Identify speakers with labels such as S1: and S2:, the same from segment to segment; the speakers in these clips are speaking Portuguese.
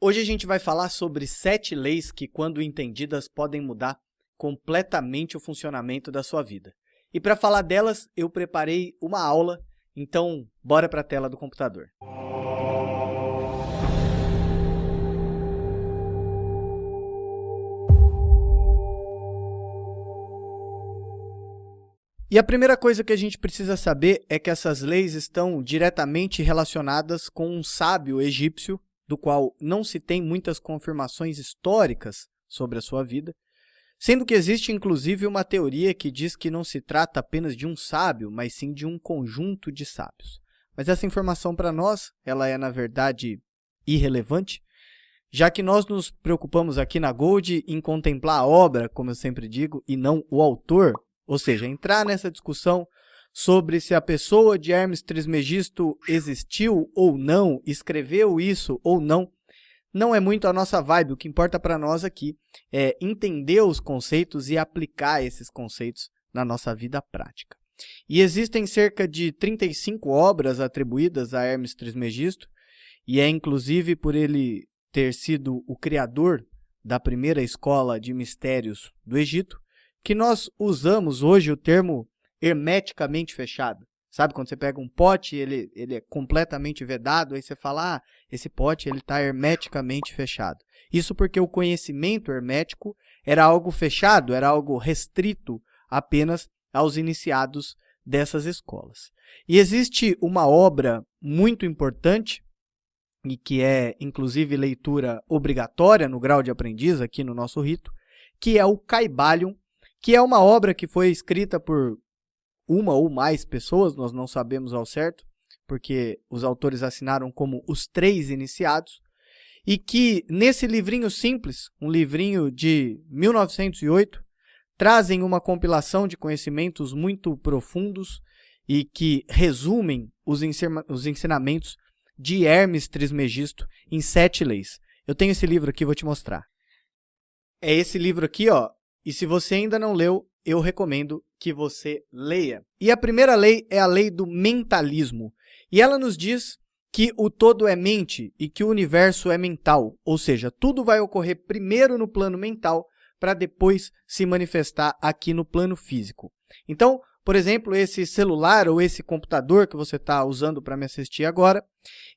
S1: Hoje a gente vai falar sobre sete leis que, quando entendidas, podem mudar completamente o funcionamento da sua vida. E para falar delas, eu preparei uma aula, então bora para a tela do computador. E a primeira coisa que a gente precisa saber é que essas leis estão diretamente relacionadas com um sábio egípcio do qual não se tem muitas confirmações históricas sobre a sua vida, sendo que existe inclusive uma teoria que diz que não se trata apenas de um sábio, mas sim de um conjunto de sábios. Mas essa informação para nós, ela é na verdade irrelevante, já que nós nos preocupamos aqui na Gold em contemplar a obra, como eu sempre digo, e não o autor, ou seja, entrar nessa discussão sobre se a pessoa de Hermes Trismegisto existiu ou não, escreveu isso ou não, não é muito a nossa vibe. O que importa para nós aqui é entender os conceitos e aplicar esses conceitos na nossa vida prática. E existem cerca de 35 obras atribuídas a Hermes Trismegisto, e é inclusive por ele ter sido o criador da primeira escola de mistérios do Egito, que nós usamos hoje o termo hermeticamente fechado. Sabe quando você pega um pote, ele, ele é completamente vedado, aí você fala, ah, esse pote ele está hermeticamente fechado. Isso porque o conhecimento hermético era algo fechado, era algo restrito apenas aos iniciados dessas escolas. E existe uma obra muito importante, e que é inclusive leitura obrigatória no grau de aprendiz aqui no nosso rito, que é o Caibalion, que é uma obra que foi escrita por uma ou mais pessoas, nós não sabemos ao certo, porque os autores assinaram como os três iniciados, e que nesse livrinho simples, um livrinho de 1908, trazem uma compilação de conhecimentos muito profundos e que resumem os, os ensinamentos de Hermes Trismegisto em sete leis. Eu tenho esse livro aqui, vou te mostrar. É esse livro aqui, ó. E se você ainda não leu, eu recomendo que você leia. E a primeira lei é a lei do mentalismo. E ela nos diz que o todo é mente e que o universo é mental, ou seja, tudo vai ocorrer primeiro no plano mental para depois se manifestar aqui no plano físico. Então, por exemplo, esse celular ou esse computador que você está usando para me assistir agora,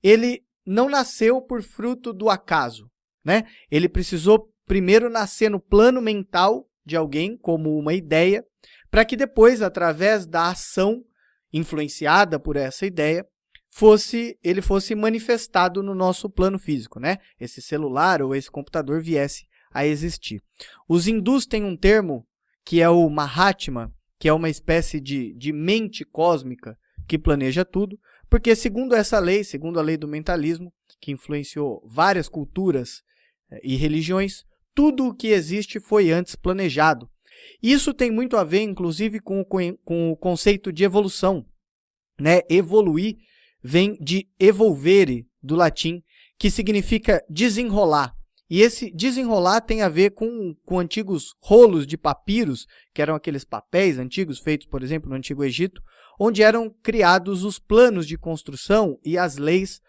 S1: ele não nasceu por fruto do acaso, né? Ele precisou primeiro nascer no plano mental de alguém como uma ideia, para que depois, através da ação influenciada por essa ideia, fosse ele fosse manifestado no nosso plano físico, né? Esse celular ou esse computador viesse a existir. Os hindus têm um termo que é o Mahatma, que é uma espécie de, de mente cósmica que planeja tudo, porque segundo essa lei, segundo a lei do mentalismo, que influenciou várias culturas eh, e religiões, tudo o que existe foi antes planejado. Isso tem muito a ver, inclusive, com o, com o conceito de evolução. Né? Evoluir vem de evolvere, do latim, que significa desenrolar. E esse desenrolar tem a ver com, com antigos rolos de papiros, que eram aqueles papéis antigos feitos, por exemplo, no Antigo Egito, onde eram criados os planos de construção e as leis,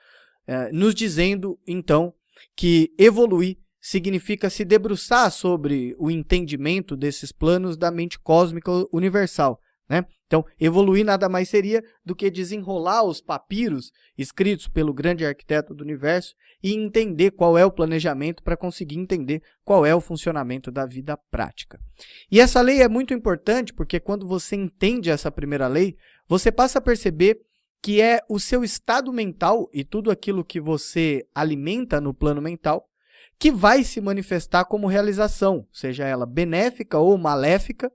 S1: eh, nos dizendo, então, que evoluir significa se debruçar sobre o entendimento desses planos da mente cósmica universal. Né? Então, evoluir nada mais seria do que desenrolar os papiros escritos pelo grande arquiteto do universo e entender qual é o planejamento para conseguir entender qual é o funcionamento da vida prática. E essa lei é muito importante porque quando você entende essa primeira lei, você passa a perceber que é o seu estado mental e tudo aquilo que você alimenta no plano mental que vai se manifestar como realização, seja ela benéfica ou maléfica,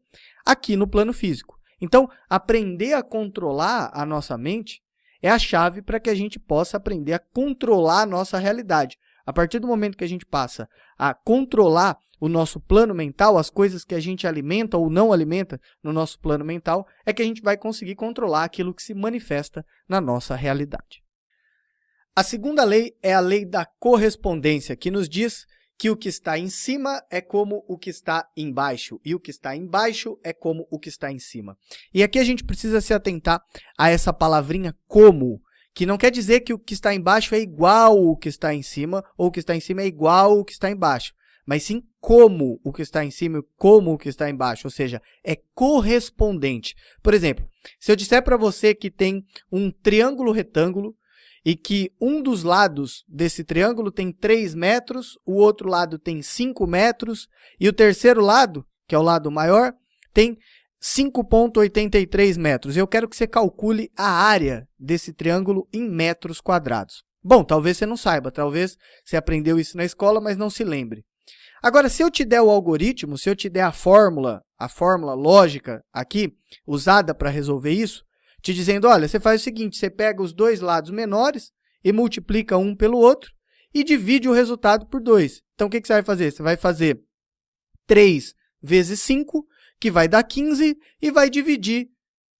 S1: aqui no plano físico. Então, aprender a controlar a nossa mente é a chave para que a gente possa aprender a controlar a nossa realidade. A partir do momento que a gente passa a controlar o nosso plano mental, as coisas que a gente alimenta ou não alimenta no nosso plano mental, é que a gente vai conseguir controlar aquilo que se manifesta na nossa realidade. A segunda lei é a lei da correspondência, que nos diz que o que está em cima é como o que está embaixo, e o que está embaixo é como o que está em cima. E aqui a gente precisa se atentar a essa palavrinha como, que não quer dizer que o que está embaixo é igual ao que está em cima, ou o que está em cima é igual ao que está embaixo, mas sim como o que está em cima e como o que está embaixo, ou seja, é correspondente. Por exemplo, se eu disser para você que tem um triângulo retângulo e que um dos lados desse triângulo tem 3 metros, o outro lado tem 5 metros e o terceiro lado, que é o lado maior, tem 5,83 metros. Eu quero que você calcule a área desse triângulo em metros quadrados. Bom, talvez você não saiba, talvez você aprendeu isso na escola, mas não se lembre. Agora, se eu te der o algoritmo, se eu te der a fórmula, a fórmula lógica aqui, usada para resolver isso, te dizendo, olha, você faz o seguinte, você pega os dois lados menores e multiplica um pelo outro e divide o resultado por 2. Então, o que, você vai fazer? Você vai fazer 3 vezes 5 que vai dar 15 e vai dividir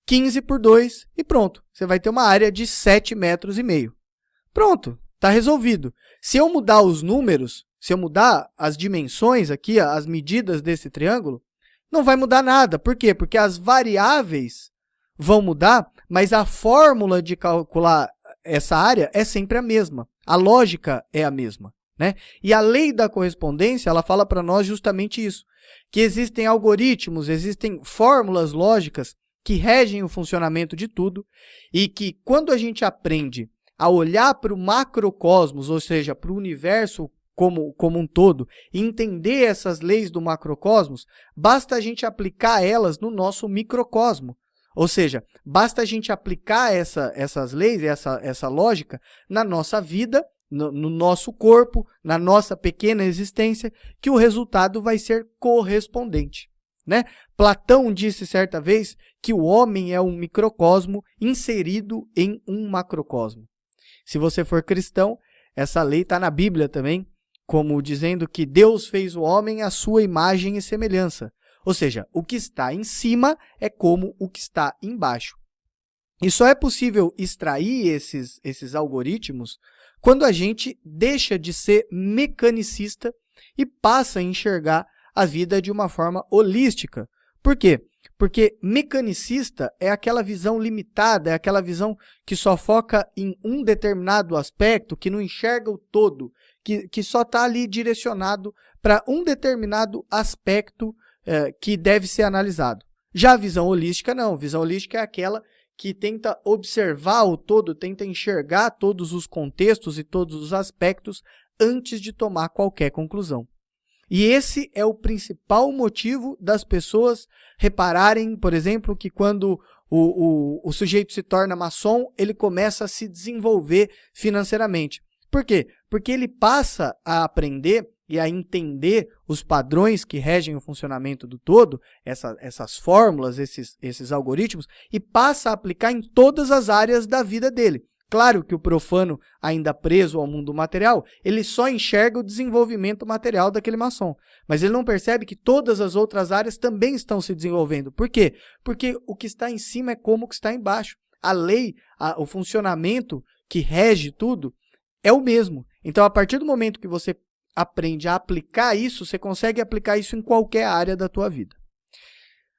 S1: 15 por 2 e pronto. Você vai ter uma área de 7 metros e meio. Pronto, está resolvido. Se eu mudar os números, se eu mudar as dimensões aqui, as medidas desse triângulo, não vai mudar nada. Por quê? Porque as variáveis vão mudar, mas a fórmula de calcular essa área é sempre a mesma. A lógica é a mesma. Né? E a lei da correspondência, ela fala para nós justamente isso que existem algoritmos, existem fórmulas lógicas que regem o funcionamento de tudo e que quando a gente aprende a olhar para o macrocosmos, ou seja, para o universo como, como um todo, entender essas leis do macrocosmos, basta a gente aplicar elas no nosso microcosmo. Ou seja, basta a gente aplicar essa, essas leis, essa, essa lógica na nossa vida no, no, nosso corpo, na nossa pequena existência, que o resultado vai ser correspondente. Né? Platão disse certa vez que o homem é um microcosmo inserido em um macrocosmo. Se você for cristão, essa lei está na Bíblia também, como dizendo que Deus fez o homem à sua imagem e semelhança. Ou seja, o que está em cima é como o que está embaixo. E só é possível extrair esses, esses algoritmos quando a gente deixa de ser mecanicista e passa a enxergar a vida de uma forma holística. Por quê? Porque mecanicista é aquela visão limitada, é aquela visão que só foca em um determinado aspecto, que não enxerga o todo, que, que só está ali direcionado para um determinado aspecto eh, que deve ser analisado. Já a visão holística, não. A visão holística é aquela que tenta observar o todo, tenta enxergar todos os contextos e todos os aspectos antes de tomar qualquer conclusão. E esse é o principal motivo das pessoas repararem, por exemplo, que quando o, o, o sujeito se torna maçom, ele começa a se desenvolver financeiramente. Por quê? Porque ele passa a aprender e a entender os padrões que regem o funcionamento do todo, essa, essas fórmulas, esses, esses algoritmos, e passa a aplicar em todas as áreas da vida dele. Claro que o profano, ainda preso ao mundo material, ele só enxerga o desenvolvimento material daquele maçom. Mas ele não percebe que todas as outras áreas também estão se desenvolvendo. Por quê? Porque o que está em cima é como o que está embaixo. A lei, a, o funcionamento que rege tudo é o mesmo. Então, a partir do momento que você aprende a aplicar isso, você consegue aplicar isso em qualquer área da tua vida.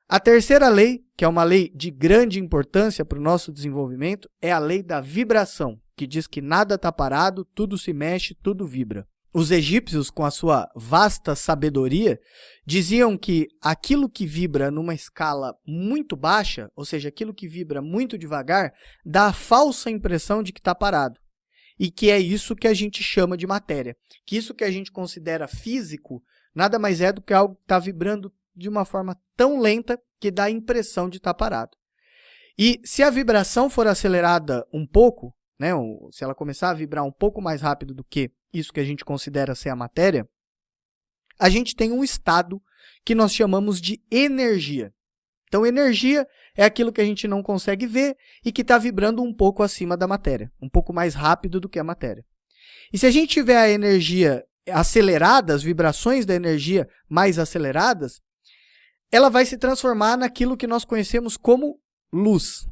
S1: A terceira lei, que é uma lei de grande importância para o nosso desenvolvimento, é a lei da vibração, que diz que nada está parado, tudo se mexe, tudo vibra. Os egípcios, com a sua vasta sabedoria, diziam que aquilo que vibra numa escala muito baixa, ou seja, aquilo que vibra muito devagar, dá a falsa impressão de que está parado e que é isso que a gente chama de matéria. Que isso que a gente considera físico nada mais é do que algo que está vibrando de uma forma tão lenta que dá a impressão de estar tá parado. E se a vibração for acelerada um pouco, né, se ela começar a vibrar um pouco mais rápido do que isso que a gente considera ser a matéria, a gente tem um estado que nós chamamos de energia. Então, energia é aquilo que a gente não consegue ver e que está vibrando um pouco acima da matéria, um pouco mais rápido do que a matéria. E se a gente tiver a energia acelerada, as vibrações da energia mais aceleradas, ela vai se transformar naquilo que nós conhecemos como luz.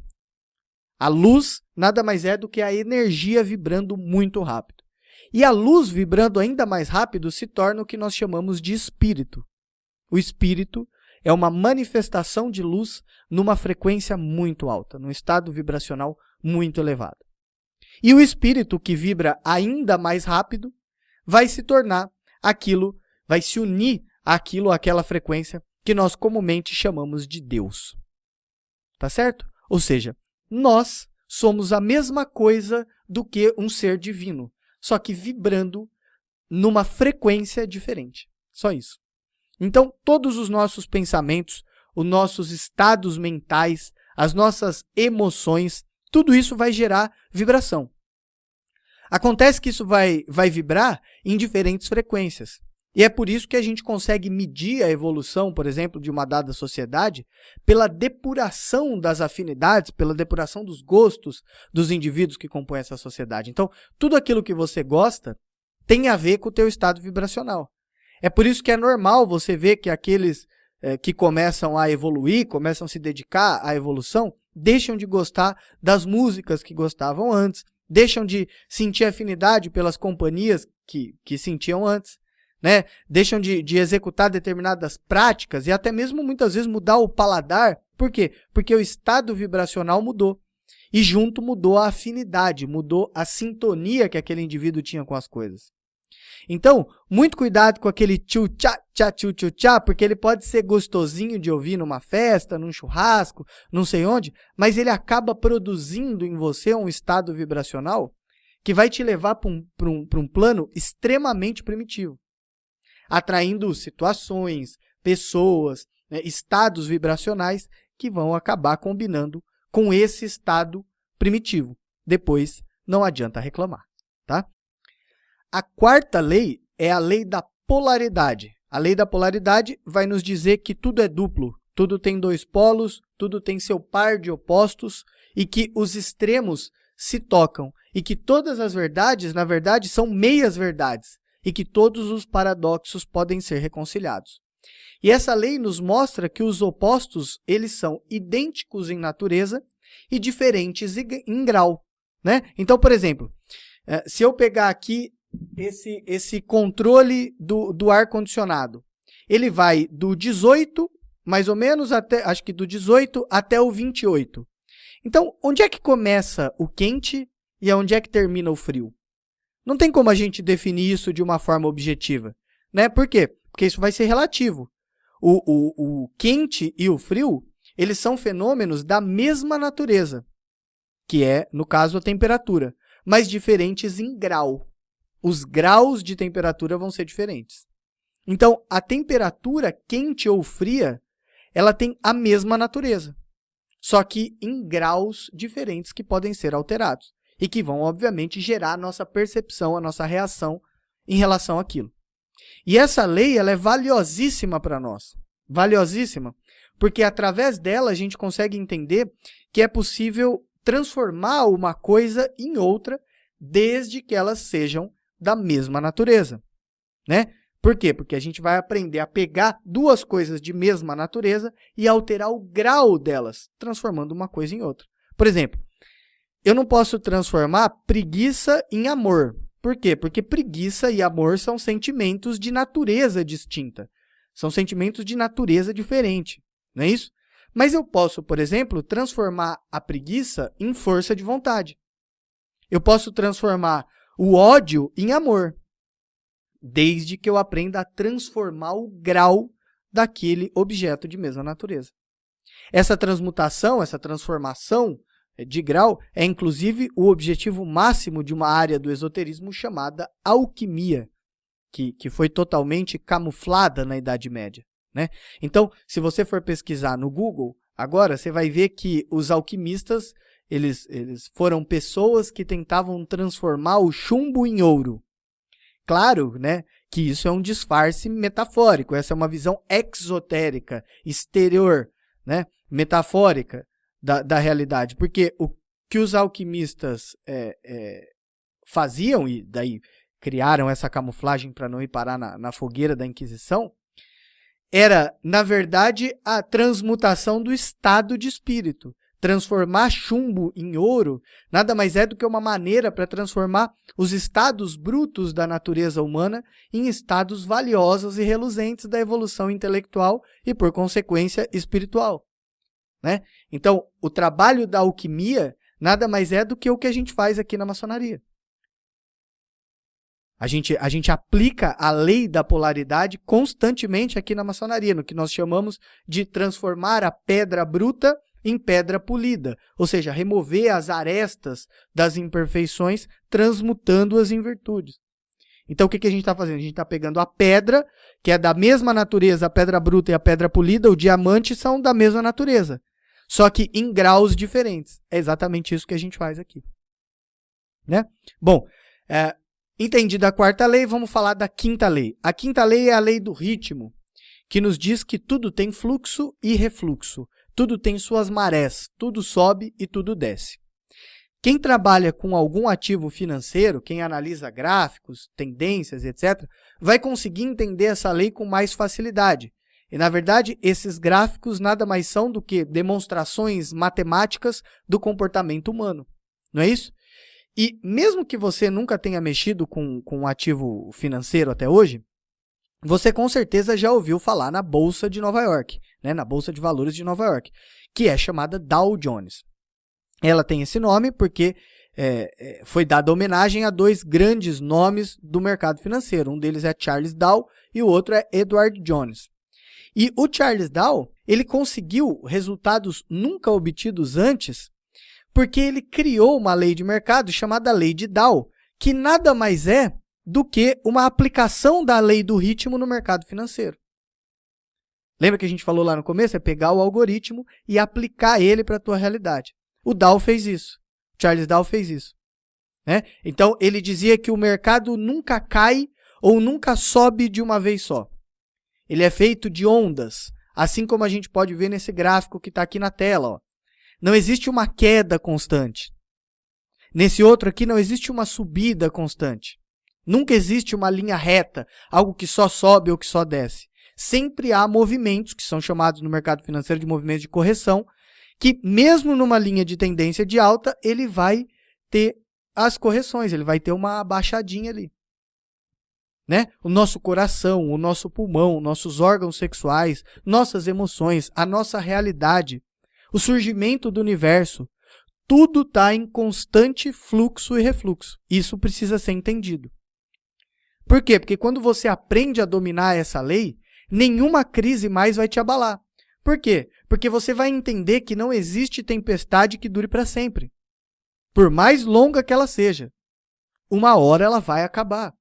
S1: A luz nada mais é do que a energia vibrando muito rápido. E a luz vibrando ainda mais rápido se torna o que nós chamamos de espírito. O espírito é uma manifestação de luz numa frequência muito alta, num estado vibracional muito elevado. E o espírito que vibra ainda mais rápido vai se tornar aquilo, vai se unir àquilo, àquela frequência que nós comumente chamamos de Deus. Tá certo? Ou seja, nós somos a mesma coisa do que um ser divino, só que vibrando numa frequência diferente. Só isso. Então, todos os nossos pensamentos, os nossos estados mentais, as nossas emoções, tudo isso vai gerar vibração. Acontece que isso vai, vai vibrar em diferentes frequências. E é por isso que a gente consegue medir a evolução, por exemplo, de uma dada sociedade pela depuração das afinidades, pela depuração dos gostos dos indivíduos que compõem essa sociedade. Então, tudo aquilo que você gosta tem a ver com o teu estado vibracional. É por isso que é normal você ver que aqueles é, que começam a evoluir, começam a se dedicar à evolução, deixam de gostar das músicas que gostavam antes, deixam de sentir afinidade pelas companhias que, que sentiam antes, né? deixam de, de executar determinadas práticas e até mesmo muitas vezes mudar o paladar. Por quê? Porque o estado vibracional mudou. E junto mudou a afinidade, mudou a sintonia que aquele indivíduo tinha com as coisas. Então, muito cuidado com aquele tchu tchá tchá tchu tchu tchá, porque ele pode ser gostosinho de ouvir numa festa, num churrasco, não sei onde, mas ele acaba produzindo em você um estado vibracional que vai te levar para um, um, um plano extremamente primitivo, atraindo situações, pessoas, né, estados vibracionais que vão acabar combinando com esse estado primitivo. Depois, não adianta reclamar, tá? A quarta lei é a lei da polaridade. A lei da polaridade vai nos dizer que tudo é duplo, tudo tem dois polos, tudo tem seu par de opostos e que os extremos se tocam e que todas as verdades, na verdade, são meias verdades e que todos os paradoxos podem ser reconciliados. E essa lei nos mostra que os opostos, eles são idênticos em natureza e diferentes em grau, né? Então, por exemplo, eh, se eu pegar aqui esse, esse controle do, do ar-condicionado. Ele vai do 18, mais ou menos, até, acho que do 18 até o 28. Então, onde é que começa o quente e onde é que termina o frio? Não tem como a gente definir isso de uma forma objetiva. Né? Por quê? Porque isso vai ser relativo. O, o, o quente e o frio, eles são fenômenos da mesma natureza, que é, no caso, a temperatura, mas diferentes em grau os graus de temperatura vão ser diferentes. Então, a temperatura quente ou fria, ela tem a mesma natureza, só que em graus diferentes que podem ser alterados e que vão, obviamente, gerar a nossa percepção, a nossa reação em relação àquilo. E essa lei ela é valiosíssima para nós, valiosíssima, porque através dela a gente consegue entender que é possível transformar uma coisa em outra, desde que elas sejam da mesma natureza, né? Por quê? Porque a gente vai aprender a pegar duas coisas de mesma natureza e alterar o grau delas, transformando uma coisa em outra. Por exemplo, eu não posso transformar preguiça em amor. Por quê? Porque preguiça e amor são sentimentos de natureza distinta. São sentimentos de natureza diferente, não é isso? Mas eu posso, por exemplo, transformar a preguiça em força de vontade. Eu posso transformar o ódio em amor, desde que eu aprenda a transformar o grau daquele objeto de mesma natureza. Essa transmutação, essa transformação de grau é inclusive o objetivo máximo de uma área do esoterismo chamada alquimia, que, que foi totalmente camuflada na Idade Média. Né? Então, se você for pesquisar no Google, agora você vai ver que os alquimistas eles, eles foram pessoas que tentavam transformar o chumbo em ouro. Claro, né, que isso é um disfarce metafórico, essa é uma visão exotérica, exterior, né, metafórica da, da realidade. Porque o que os alquimistas é, é, faziam, e daí criaram essa camuflagem para não ir parar na, na fogueira da Inquisição, era, na verdade, a transmutação do estado de espírito transformar chumbo em ouro nada mais é do que uma maneira para transformar os estados brutos da natureza humana em estados valiosos e reluzentes da evolução intelectual e, por consequência, espiritual. Né? Então, o trabalho da alquimia nada mais é do que o que a gente faz aqui na maçonaria. A gente, a gente aplica a lei da polaridade constantemente aqui na maçonaria, no que nós chamamos de transformar a pedra bruta em pedra polida, ou seja, remover as arestas das imperfeições, transmutando-as em virtudes. Então, o que, que a gente está fazendo? A gente está pegando a pedra, que é da mesma natureza, a pedra bruta e a pedra polida, o diamante são da mesma natureza, só que em graus diferentes. É exatamente isso que a gente faz aqui. Né? Bom, é, Entendida a quarta lei, vamos falar da quinta lei. A quinta lei é a lei do ritmo, que nos diz que tudo tem fluxo e refluxo, tudo tem suas marés, tudo sobe e tudo desce. Quem trabalha com algum ativo financeiro, quem analisa gráficos, tendências, etc., vai conseguir entender essa lei com mais facilidade. E, na verdade, esses gráficos nada mais são do que demonstrações matemáticas do comportamento humano. Não é isso? E mesmo que você nunca tenha mexido com, com um ativo financeiro até hoje, você com certeza já ouviu falar na Bolsa de Nova York, né, na Bolsa de Valores de Nova York, que é chamada Dow Jones. Ela tem esse nome porque é, é, foi dada homenagem a dois grandes nomes do mercado financeiro. Um deles é Charles Dow e o outro é Edward Jones. E o Charles Dow, ele conseguiu resultados nunca obtidos antes porque ele criou uma lei de mercado chamada Lei de Dow, que nada mais é do que uma aplicação da lei do ritmo no mercado financeiro. Lembra que a gente falou lá no começo? É pegar o algoritmo e aplicar ele para a tua realidade. O Dow fez isso. Charles Dow fez isso. Né? Então, ele dizia que o mercado nunca cai ou nunca sobe de uma vez só. Ele é feito de ondas, assim como a gente pode ver nesse gráfico que está aqui na tela. Ó. Não existe uma queda constante. Nesse outro aqui não existe uma subida constante. Nunca existe uma linha reta, algo que só sobe ou que só desce. Sempre há movimentos, que são chamados no mercado financeiro de movimentos de correção, que mesmo numa linha de tendência de alta, ele vai ter as correções, ele vai ter uma baixadinha ali. Né? O nosso coração, o nosso pulmão, nossos órgãos sexuais, nossas emoções, a nossa realidade o surgimento do universo, tudo está em constante fluxo e refluxo. Isso precisa ser entendido. Por quê? Porque quando você aprende a dominar essa lei, nenhuma crise mais vai te abalar. Por quê? Porque você vai entender que não existe tempestade que dure para sempre. Por mais longa que ela seja, uma hora ela vai acabar.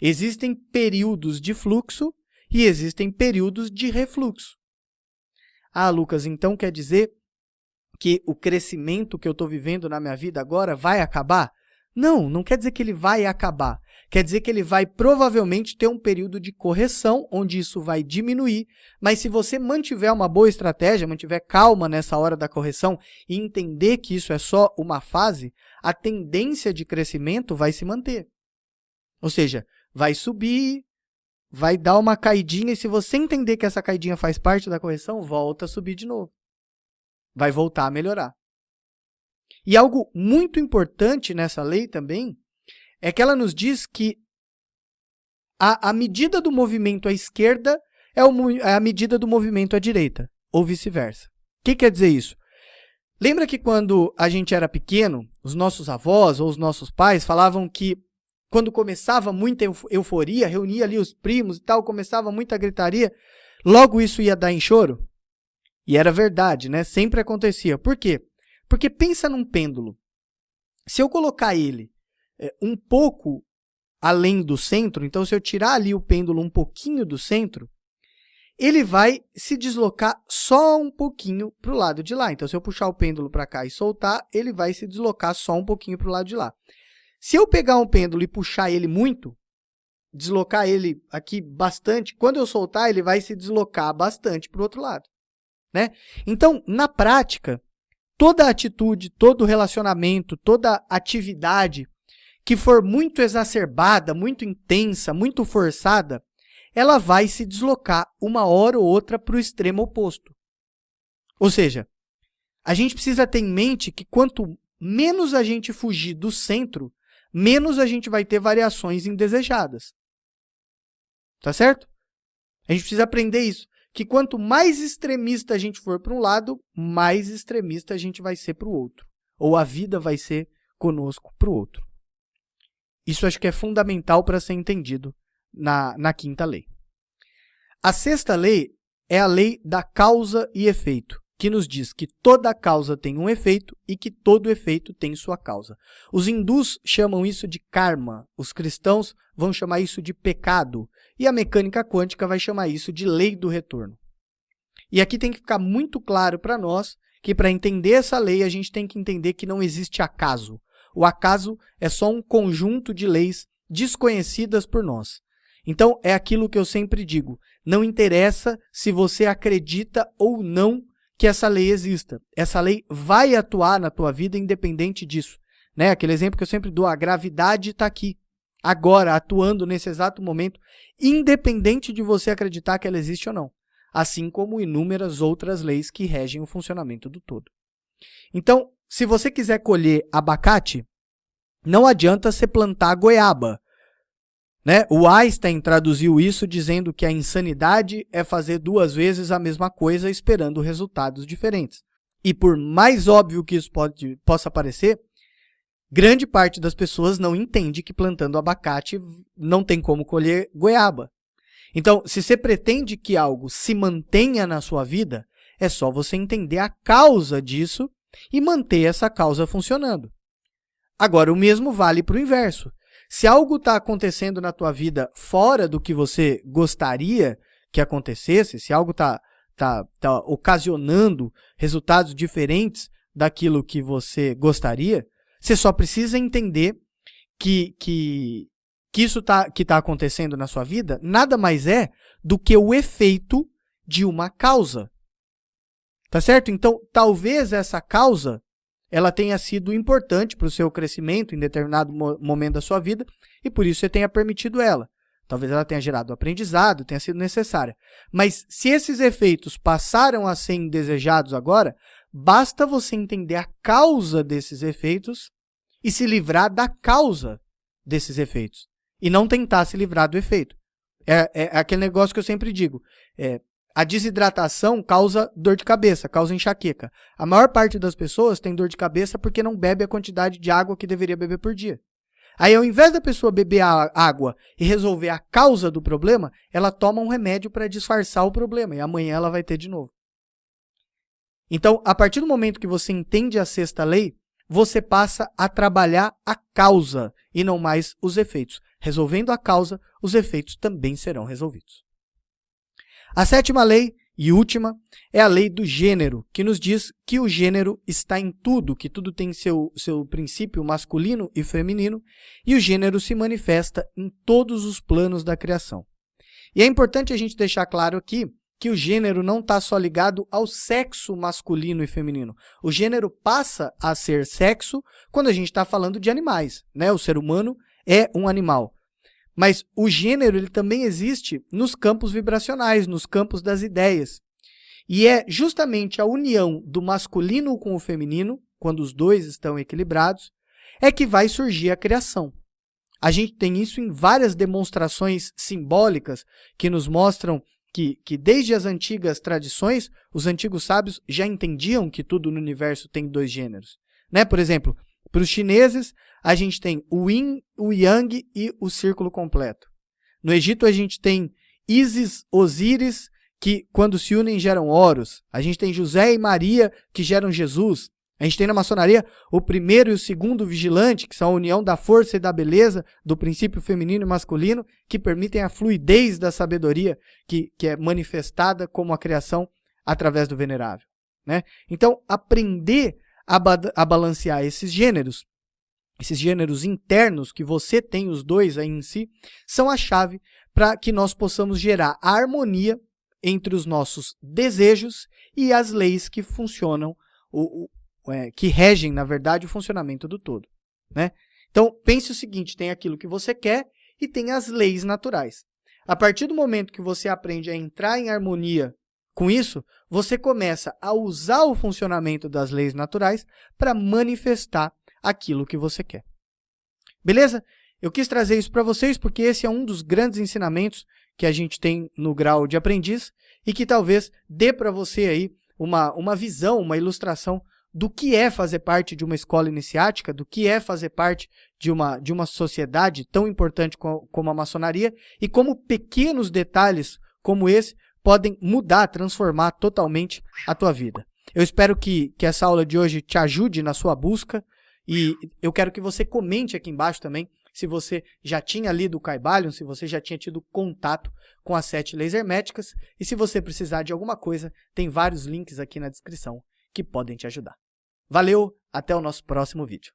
S1: Existem períodos de fluxo e existem períodos de refluxo. Ah, Lucas, então quer dizer que o crescimento que eu estou vivendo na minha vida agora vai acabar? Não, não quer dizer que ele vai acabar. Quer dizer que ele vai provavelmente ter um período de correção, onde isso vai diminuir, mas se você mantiver uma boa estratégia, mantiver calma nessa hora da correção e entender que isso é só uma fase, a tendência de crescimento vai se manter. Ou seja, vai subir, vai dar uma caidinha e se você entender que essa caidinha faz parte da correção, volta a subir de novo. Vai voltar a melhorar. E algo muito importante nessa lei também é que ela nos diz que a, a medida do movimento à esquerda é, o, é a medida do movimento à direita, ou vice-versa. O que quer dizer isso? Lembra que quando a gente era pequeno, os nossos avós ou os nossos pais falavam que quando começava muita euforia, reunia ali os primos e tal, começava muita gritaria, logo isso ia dar em choro? E era verdade, né? Sempre acontecia. Por quê? Porque pensa num pêndulo. Se eu colocar ele um pouco além do centro, então se eu tirar ali o pêndulo um pouquinho do centro, ele vai se deslocar só um pouquinho para o lado de lá. Então, se eu puxar o pêndulo para cá e soltar, ele vai se deslocar só um pouquinho para o lado de lá. Se eu pegar um pêndulo e puxar ele muito, deslocar ele aqui bastante, quando eu soltar, ele vai se deslocar bastante para o outro lado. Né? Então, na prática, toda atitude, todo relacionamento, toda atividade que for muito exacerbada, muito intensa, muito forçada, ela vai se deslocar uma hora ou outra para o extremo oposto. Ou seja, a gente precisa ter em mente que quanto menos a gente fugir do centro, menos a gente vai ter variações indesejadas. Tá certo? A gente precisa aprender isso, que quanto mais extremista a gente for para um lado, mais extremista a gente vai ser para o outro. ou a vida vai ser conosco para o outro. Isso acho que é fundamental para ser entendido na, na quinta lei. A sexta lei é a lei da causa e efeito, que nos diz que toda causa tem um efeito e que todo efeito tem sua causa. Os hindus chamam isso de karma, os cristãos vão chamar isso de pecado, e a mecânica quântica vai chamar isso de lei do retorno. E aqui tem que ficar muito claro para nós que para entender essa lei a gente tem que entender que não existe acaso. O acaso é só um conjunto de leis desconhecidas por nós. Então é aquilo que eu sempre digo: não interessa se você acredita ou não que essa lei exista. Essa lei vai atuar na tua vida independente disso. Né? Aquele exemplo que eu sempre dou, a gravidade está aqui, agora, atuando nesse exato momento, independente de você acreditar que ela existe ou não. Assim como inúmeras outras leis que regem o funcionamento do todo. Então, se você quiser colher abacate, não adianta você plantar goiaba. Né? O Einstein traduziu isso dizendo que a insanidade é fazer duas vezes a mesma coisa esperando resultados diferentes. E por mais óbvio que isso pode, possa parecer, grande parte das pessoas não entende que plantando abacate não tem como colher goiaba. Então, se você pretende que algo se mantenha na sua vida, é só você entender a causa disso e manter essa causa funcionando. Agora, o mesmo vale para o inverso. Se algo está acontecendo na tua vida fora do que você gostaria que acontecesse, se algo está tá, tá ocasionando resultados diferentes daquilo que você gostaria, você só precisa entender que, que, que isso tá, que está acontecendo na sua vida nada mais é do que o efeito de uma causa. Tá certo? Então, talvez essa causa ela tenha sido importante para o seu crescimento em determinado mo momento da sua vida e por isso você tenha permitido ela. Talvez ela tenha gerado aprendizado, tenha sido necessária. Mas se esses efeitos passaram a ser indesejados agora, basta você entender a causa desses efeitos e se livrar da causa desses efeitos. E não tentar se livrar do efeito. É, é aquele negócio que eu sempre digo. É, a desidratação causa dor de cabeça, causa enxaqueca. A maior parte das pessoas tem dor de cabeça porque não bebe a quantidade de água que deveria beber por dia. Aí, ao invés da pessoa beber a água e resolver a causa do problema, ela toma um remédio para disfarçar o problema e amanhã ela vai ter de novo. Então, a partir do momento que você entende a sexta lei, você passa a trabalhar a causa e não mais os efeitos. Resolvendo a causa, os efeitos também serão resolvidos. A sétima lei e última é a lei do gênero, que nos diz que o gênero está em tudo, que tudo tem seu, seu princípio masculino e feminino, e o gênero se manifesta em todos os planos da criação. E é importante a gente deixar claro aqui que o gênero não está só ligado ao sexo masculino e feminino. O gênero passa a ser sexo quando a gente está falando de animais. Né? O ser humano é um animal. Mas o gênero ele também existe nos campos vibracionais, nos campos das ideias. E é justamente a união do masculino com o feminino, quando os dois estão equilibrados, é que vai surgir a criação. A gente tem isso em várias demonstrações simbólicas que nos mostram que, que desde as antigas tradições, os antigos sábios já entendiam que tudo no universo tem dois gêneros. Né? Por exemplo, para os chineses, a gente tem o yin, o yang e o círculo completo. No Egito, a gente tem Isis, Osíris, que quando se unem geram Horus. A gente tem José e Maria, que geram Jesus. A gente tem na maçonaria o primeiro e o segundo vigilante, que são a união da força e da beleza, do princípio feminino e masculino, que permitem a fluidez da sabedoria que, que é manifestada como a criação através do venerável. Né? Então, aprender a, ba a balancear esses gêneros, esses gêneros internos que você tem os dois aí em si, são a chave para que nós possamos gerar a harmonia entre os nossos desejos e as leis que funcionam, o, o é, que regem, na verdade, o funcionamento do todo. Né? Então, pense o seguinte: tem aquilo que você quer e tem as leis naturais. A partir do momento que você aprende a entrar em harmonia com isso, você começa a usar o funcionamento das leis naturais para manifestar aquilo que você quer. Beleza? Eu quis trazer isso para vocês porque esse é um dos grandes ensinamentos que a gente tem no grau de aprendiz e que talvez dê para você aí uma, uma visão, uma ilustração do que é fazer parte de uma escola iniciática, do que é fazer parte de uma, de uma sociedade tão importante como, a maçonaria e como pequenos detalhes como esse podem mudar, transformar totalmente a tua vida. Eu espero que, que essa aula de hoje te ajude na sua busca e eu quero que você comente aqui embaixo também se você já tinha lido o Caibalion, se você já tinha tido contato com as sete leis herméticas e se você precisar de alguma coisa, tem vários links aqui na descrição que podem te ajudar. Valeu, até o nosso próximo vídeo.